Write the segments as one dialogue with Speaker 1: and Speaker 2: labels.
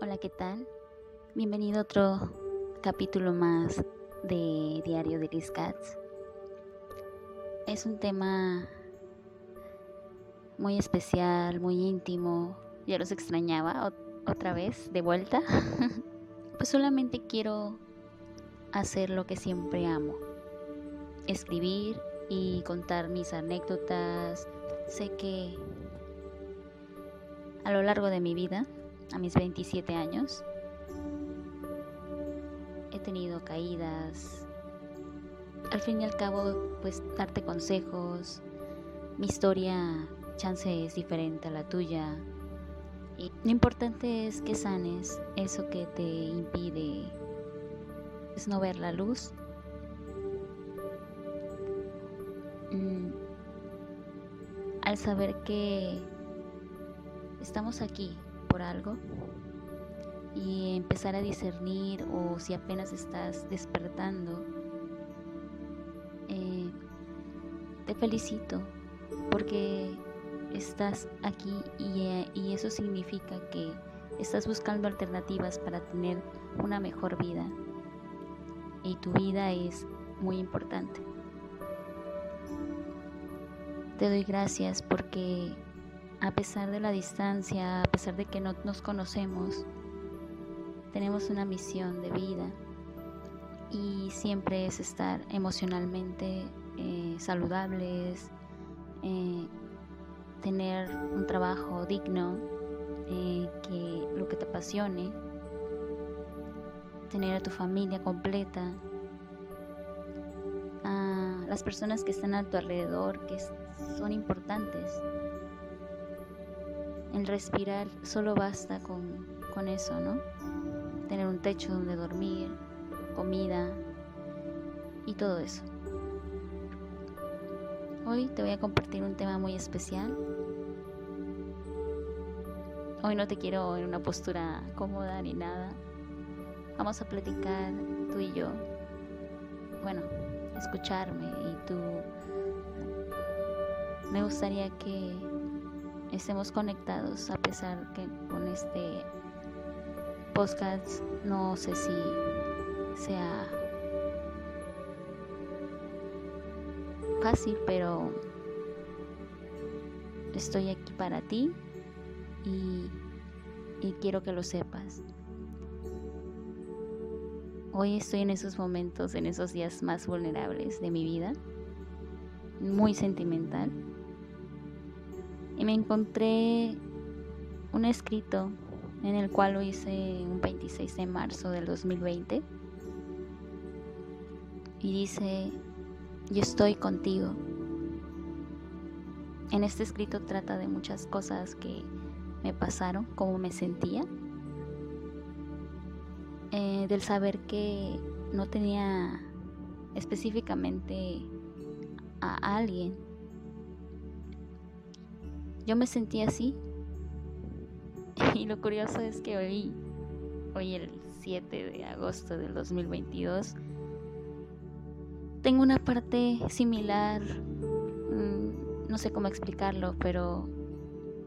Speaker 1: Hola, ¿qué tal? Bienvenido a otro capítulo más de Diario de Liz Katz. Es un tema muy especial, muy íntimo. Ya los extrañaba otra vez, de vuelta. pues solamente quiero hacer lo que siempre amo. Escribir y contar mis anécdotas. Sé que a lo largo de mi vida, a mis 27 años, he tenido caídas. Al fin y al cabo, pues darte consejos. Mi historia, chance, es diferente a la tuya. Y lo importante es que sanes eso que te impide es no ver la luz. Mm, al saber que estamos aquí algo y empezar a discernir o si apenas estás despertando, eh, te felicito porque estás aquí y, y eso significa que estás buscando alternativas para tener una mejor vida y tu vida es muy importante. Te doy gracias porque a pesar de la distancia, a pesar de que no nos conocemos, tenemos una misión de vida y siempre es estar emocionalmente eh, saludables, eh, tener un trabajo digno, eh, que lo que te apasione, tener a tu familia completa, a las personas que están a tu alrededor, que son importantes. El respirar solo basta con, con eso, ¿no? Tener un techo donde dormir, comida y todo eso. Hoy te voy a compartir un tema muy especial. Hoy no te quiero en una postura cómoda ni nada. Vamos a platicar tú y yo. Bueno, escucharme y tú. Me gustaría que estemos conectados a pesar que con este podcast no sé si sea fácil, pero estoy aquí para ti y, y quiero que lo sepas. Hoy estoy en esos momentos, en esos días más vulnerables de mi vida, muy sentimental. Me encontré un escrito en el cual lo hice un 26 de marzo del 2020. Y dice, yo estoy contigo. En este escrito trata de muchas cosas que me pasaron, cómo me sentía eh, del saber que no tenía específicamente a alguien. Yo me sentía así. Y lo curioso es que hoy, hoy el 7 de agosto del 2022, tengo una parte similar, mm, no sé cómo explicarlo, pero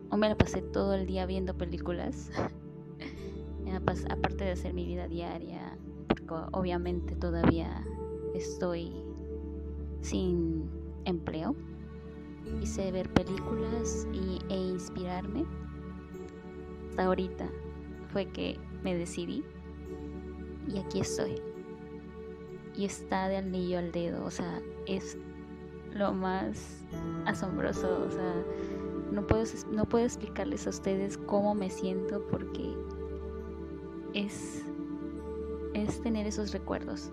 Speaker 1: o me la pasé todo el día viendo películas aparte de hacer mi vida diaria, porque obviamente todavía estoy sin empleo, hice ver películas y, e inspirarme. Hasta ahorita fue que me decidí y aquí estoy. Y está de anillo al dedo, o sea, es lo más asombroso, o sea, no puedo, no puedo explicarles a ustedes cómo me siento porque es, es tener esos recuerdos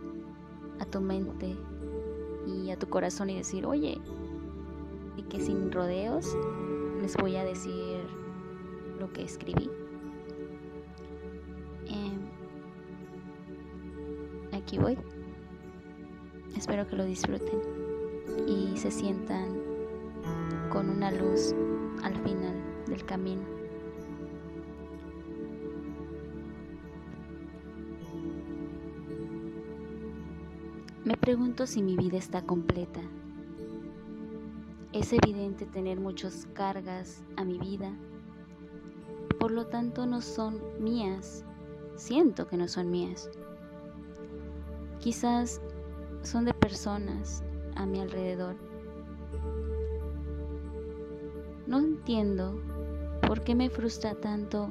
Speaker 1: a tu mente y a tu corazón y decir, oye, y que sin rodeos les voy a decir lo que escribí. Em, aquí voy. Espero que lo disfruten y se sientan con una luz al final del camino. Me pregunto si mi vida está completa. Es evidente tener muchas cargas a mi vida, por lo tanto no son mías. Siento que no son mías. Quizás son de personas a mi alrededor. No entiendo por qué me frustra tanto,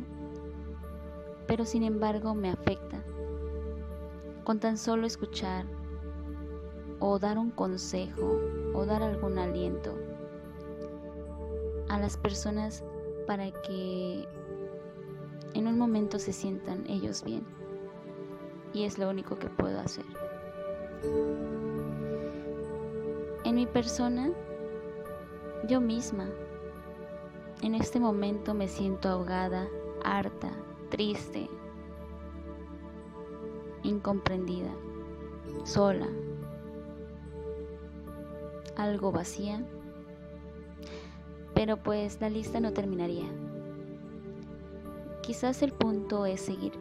Speaker 1: pero sin embargo me afecta. Con tan solo escuchar o dar un consejo o dar algún aliento a las personas para que en un momento se sientan ellos bien. Y es lo único que puedo hacer. En mi persona, yo misma, en este momento me siento ahogada, harta, triste, incomprendida, sola, algo vacía, pero pues la lista no terminaría. Quizás el punto es seguir.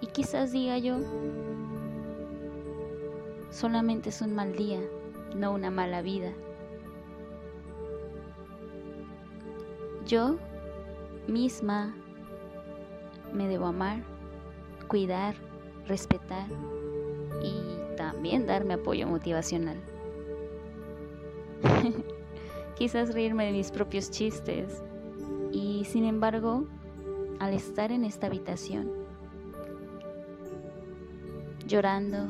Speaker 1: Y quizás diga yo, solamente es un mal día, no una mala vida. Yo misma me debo amar, cuidar, respetar y también darme apoyo motivacional. Quizás reírme de mis propios chistes y sin embargo, al estar en esta habitación, llorando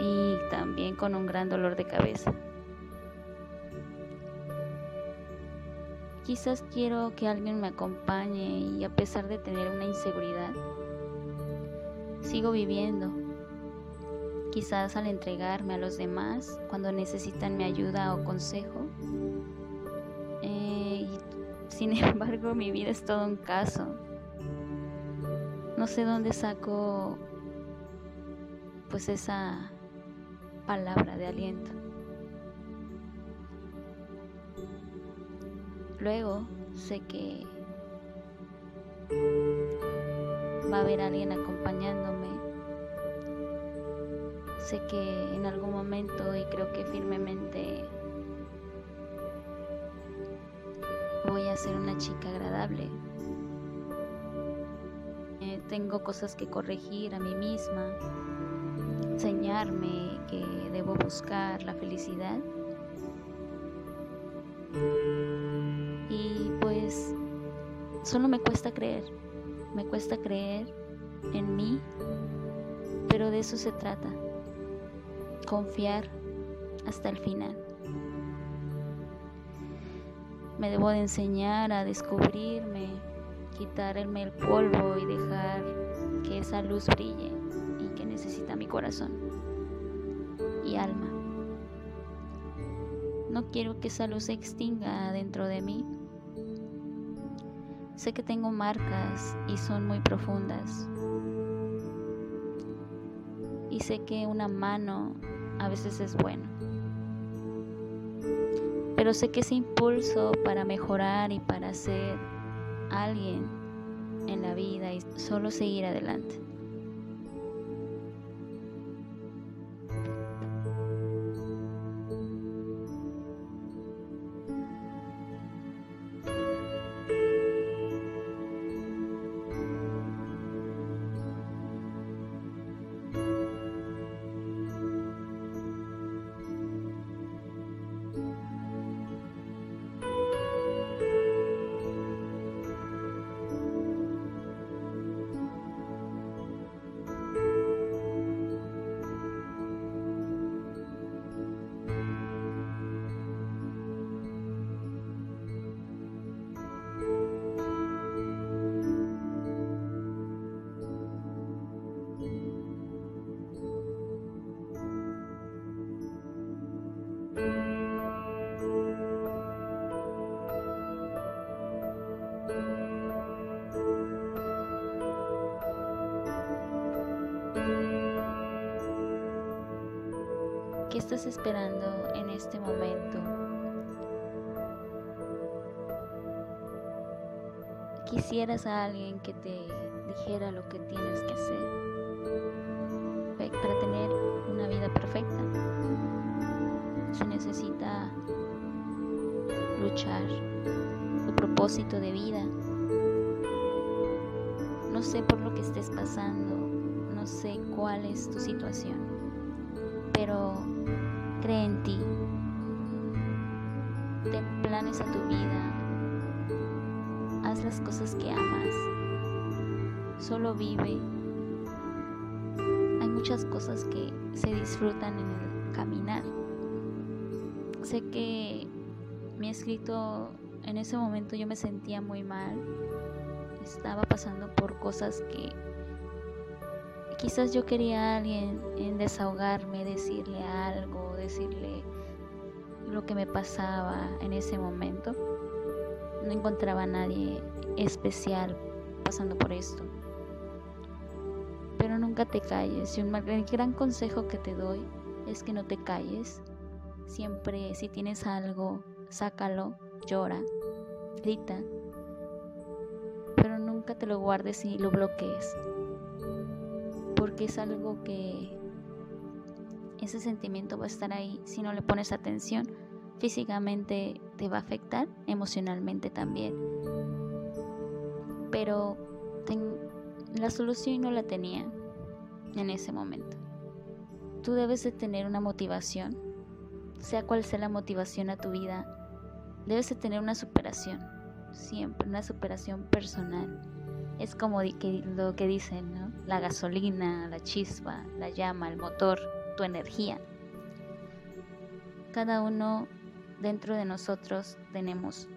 Speaker 1: y también con un gran dolor de cabeza, Quizás quiero que alguien me acompañe y a pesar de tener una inseguridad, sigo viviendo. Quizás al entregarme a los demás cuando necesitan mi ayuda o consejo. Sin embargo, mi vida es todo un caso. No sé dónde saco pues esa palabra de aliento. Luego sé que va a haber alguien acompañándome. Sé que en algún momento y creo que firmemente voy a ser una chica agradable. Eh, tengo cosas que corregir a mí misma, enseñarme que debo buscar la felicidad Solo me cuesta creer, me cuesta creer en mí, pero de eso se trata, confiar hasta el final. Me debo de enseñar a descubrirme, quitarme el polvo y dejar que esa luz brille y que necesita mi corazón y alma. No quiero que esa luz se extinga dentro de mí Sé que tengo marcas y son muy profundas. Y sé que una mano a veces es bueno. Pero sé que ese impulso para mejorar y para ser alguien en la vida y solo seguir adelante. Estás esperando en este momento? Quisieras a alguien que te dijera lo que tienes que hacer para tener una vida perfecta. Se necesita luchar, tu propósito de vida No sé por lo que estés pasando, no sé cuál es tu situación, pero cree en ti. Ten planes a tu vida. Haz las cosas que amas. Solo vive. Hay muchas cosas que se disfrutan en el caminar. Sé que he escrito en ese momento yo me sentía muy mal. Estaba pasando por cosas que quizás yo quería a alguien en desahogarme, decirle algo, decirle lo que me pasaba en ese momento. No encontraba a nadie especial pasando por esto. Pero nunca te calles. Y un gran consejo que te doy es que no te calles. Siempre si tienes algo, sácalo, llora, grita, pero nunca te lo guardes y lo bloquees, porque es algo que ese sentimiento va a estar ahí si no le pones atención. Físicamente te va a afectar, emocionalmente también. Pero la solución no la tenía en ese momento. Tú debes de tener una motivación, sea cual sea la motivación a tu vida, debes de tener una superación, siempre una superación personal. Es como lo que dicen, ¿no? La gasolina, la chispa, la llama, el motor, tu energía. Cada uno dentro de nosotros tenemos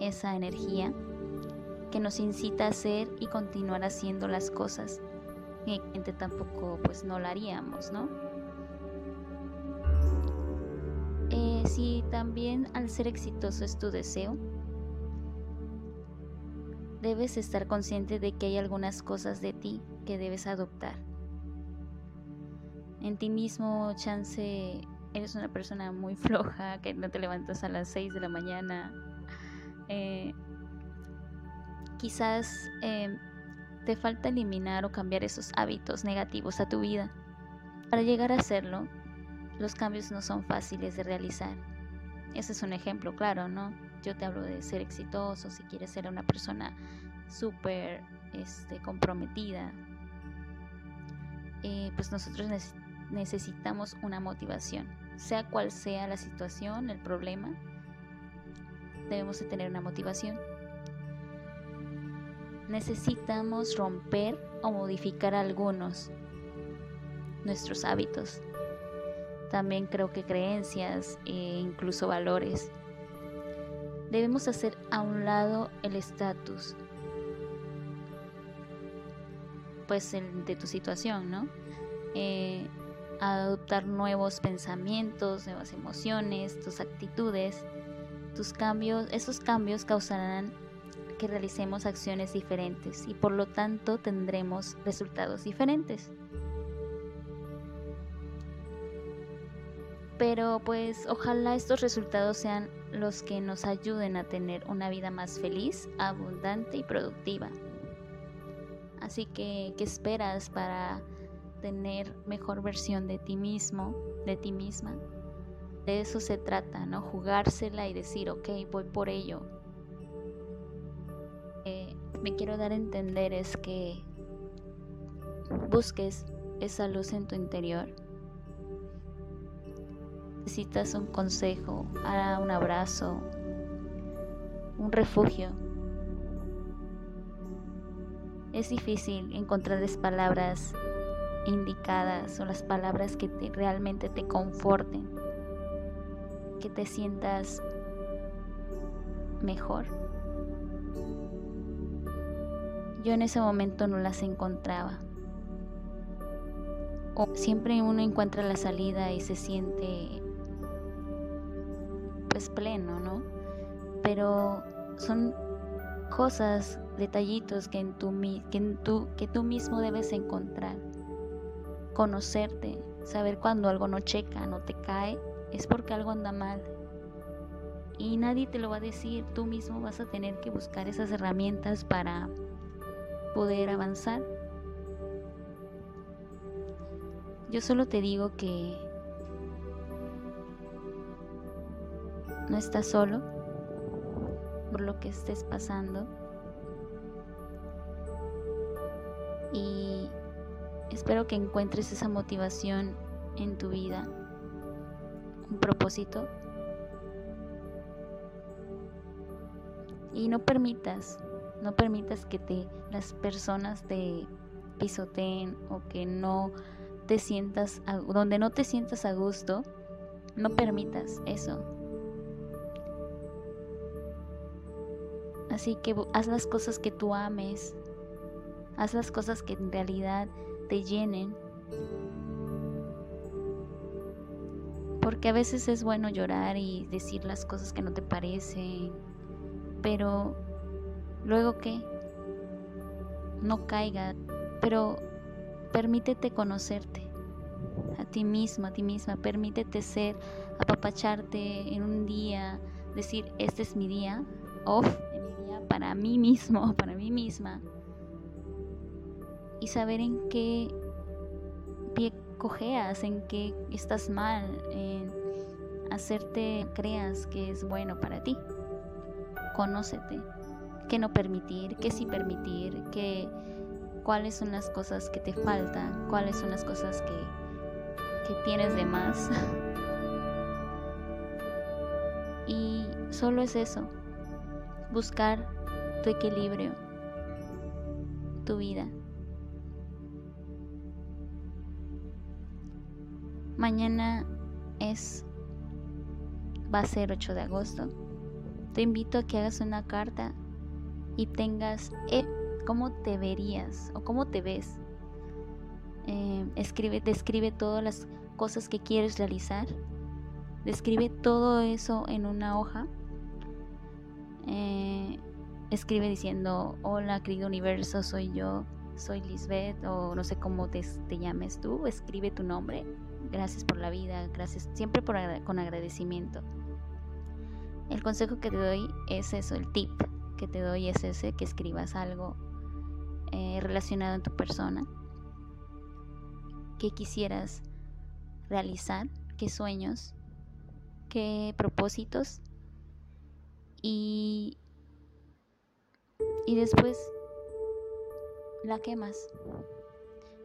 Speaker 1: esa energía que nos incita a hacer y continuar haciendo las cosas que tampoco pues no la haríamos, ¿no? si también al ser exitoso es tu deseo, debes estar consciente de que hay algunas cosas de ti que debes adoptar. En ti mismo, chance, eres una persona muy floja, que no te levantas a las 6 de la mañana. Eh, quizás eh, te falta eliminar o cambiar esos hábitos negativos a tu vida. Para llegar a hacerlo, los cambios no son fáciles de realizar. Ese es un ejemplo claro, ¿no? Yo te hablo de ser exitoso, si quieres ser una persona súper este, comprometida, eh, pues nosotros necesitamos una motivación, sea cual sea la situación, el problema, debemos de tener una motivación. Necesitamos romper o modificar algunos nuestros hábitos también creo que creencias e incluso valores. Debemos hacer a un lado el estatus, pues el de tu situación, ¿no? Eh, adoptar nuevos pensamientos, nuevas emociones, tus actitudes, tus cambios, esos cambios causarán que realicemos acciones diferentes y por lo tanto tendremos resultados diferentes. Pero pues ojalá estos resultados sean los que nos ayuden a tener una vida más feliz, abundante y productiva. Así que, ¿qué esperas para tener mejor versión de ti mismo, de ti misma? De eso se trata, ¿no? Jugársela y decir, ok, voy por ello. Me quiero dar a entender es que busques esa luz en tu interior necesitas un consejo, un abrazo, un refugio. Es difícil encontrar las palabras indicadas o las palabras que realmente te conforten, que te sientas mejor. Yo en ese momento no las encontraba. O siempre uno encuentra la salida y se siente pues pleno, ¿no? Pero son cosas, detallitos que, en tu, que, en tu, que tú mismo debes encontrar. Conocerte, saber cuando algo no checa, no te cae, es porque algo anda mal. Y nadie te lo va a decir, tú mismo vas a tener que buscar esas herramientas para poder avanzar. Yo solo te digo que No estás solo por lo que estés pasando. Y espero que encuentres esa motivación en tu vida, un propósito. Y no permitas, no permitas que te las personas te pisoteen o que no te sientas, donde no te sientas a gusto, no permitas eso. Así que haz las cosas que tú ames, haz las cosas que en realidad te llenen. Porque a veces es bueno llorar y decir las cosas que no te parecen, pero luego que no caiga, pero permítete conocerte a ti mismo, a ti misma, permítete ser, apapacharte en un día, decir, este es mi día, off, mi día para mí mismo, para mí misma, y saber en qué pie cojeas, en qué estás mal, en hacerte creas que es bueno para ti. Conócete, qué no permitir, qué sí permitir, qué cuáles son las cosas que te faltan, cuáles son las cosas que, que tienes de más. y solo es eso, buscar tu equilibrio, tu vida. Mañana es va a ser 8 de agosto. Te invito a que hagas una carta y tengas el cómo te verías o cómo te ves. Eh, escribe, describe todas las cosas que quieres realizar. Describe todo eso en una hoja. Eh, escribe diciendo, hola querido universo, soy yo, soy Lisbeth, o no sé cómo te, llames tú. Escribe tu nombre. Gracias por la vida, gracias siempre por, con agradecimiento. El consejo que te doy es eso, el tip que te doy es ese, que escribas algo eh, relacionado en tu persona, qué quisieras realizar, qué sueños, qué propósitos y, y después la quemas.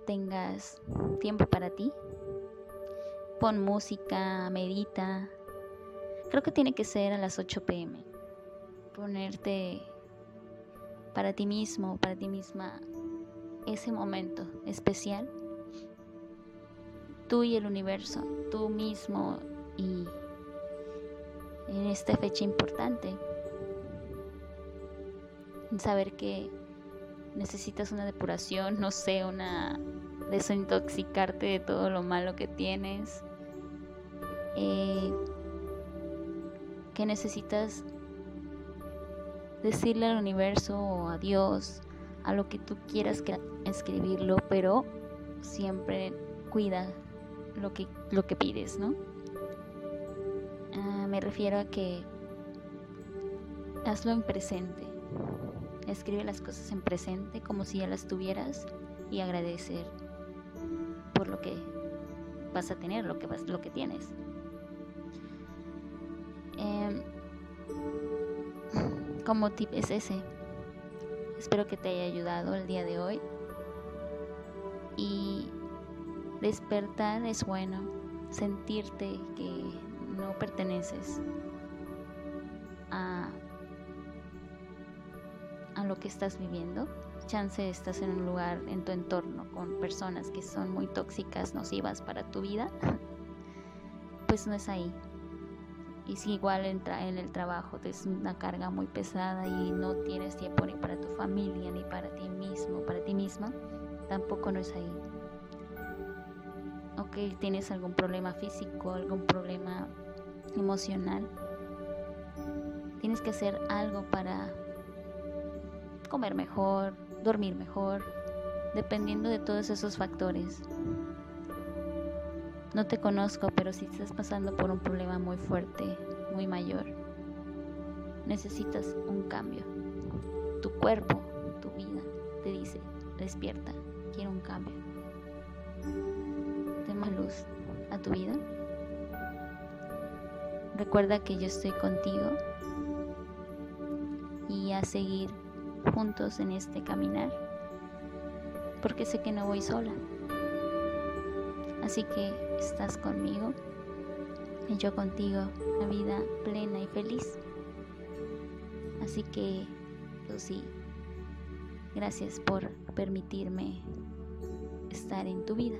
Speaker 1: Tengas tiempo para ti, pon música, medita. Creo que tiene que ser a las 8 pm. Ponerte para ti mismo, para ti misma, ese momento especial, tú y el universo, tú mismo y en esta fecha importante, saber que necesitas una depuración, no sé, una desintoxicarte de todo lo malo que tienes, eh, que necesitas decirle al universo o a Dios, a lo que tú quieras escribirlo, pero siempre cuida lo que, lo que pides, ¿no? Ah, me refiero a que hazlo en presente. Escribe las cosas en presente como si ya las tuvieras y agradecer por lo que vas a tener, lo que, vas, lo que tienes. Como tip es ese. Espero que te haya ayudado el día de hoy. Y despertar es bueno, sentirte que no perteneces a, a lo que estás viviendo. Chance estás en un lugar, en tu entorno, con personas que son muy tóxicas, nocivas para tu vida. Pues no es ahí y si igual entra en el trabajo es una carga muy pesada y no tienes tiempo ni para tu familia ni para ti mismo, para ti misma, tampoco no es ahí. Ok, tienes algún problema físico, algún problema emocional, tienes que hacer algo para comer mejor, dormir mejor, dependiendo de todos esos factores. No te conozco, pero si estás pasando por un problema muy fuerte, muy mayor, necesitas un cambio. Tu cuerpo, tu vida, te dice, despierta, quiero un cambio. Más luz a tu vida. Recuerda que yo estoy contigo y a seguir juntos en este caminar. porque sé que no voy sola. Así que estás conmigo y yo contigo, una vida plena y feliz. Así que, Lucy, gracias por permitirme estar en tu vida.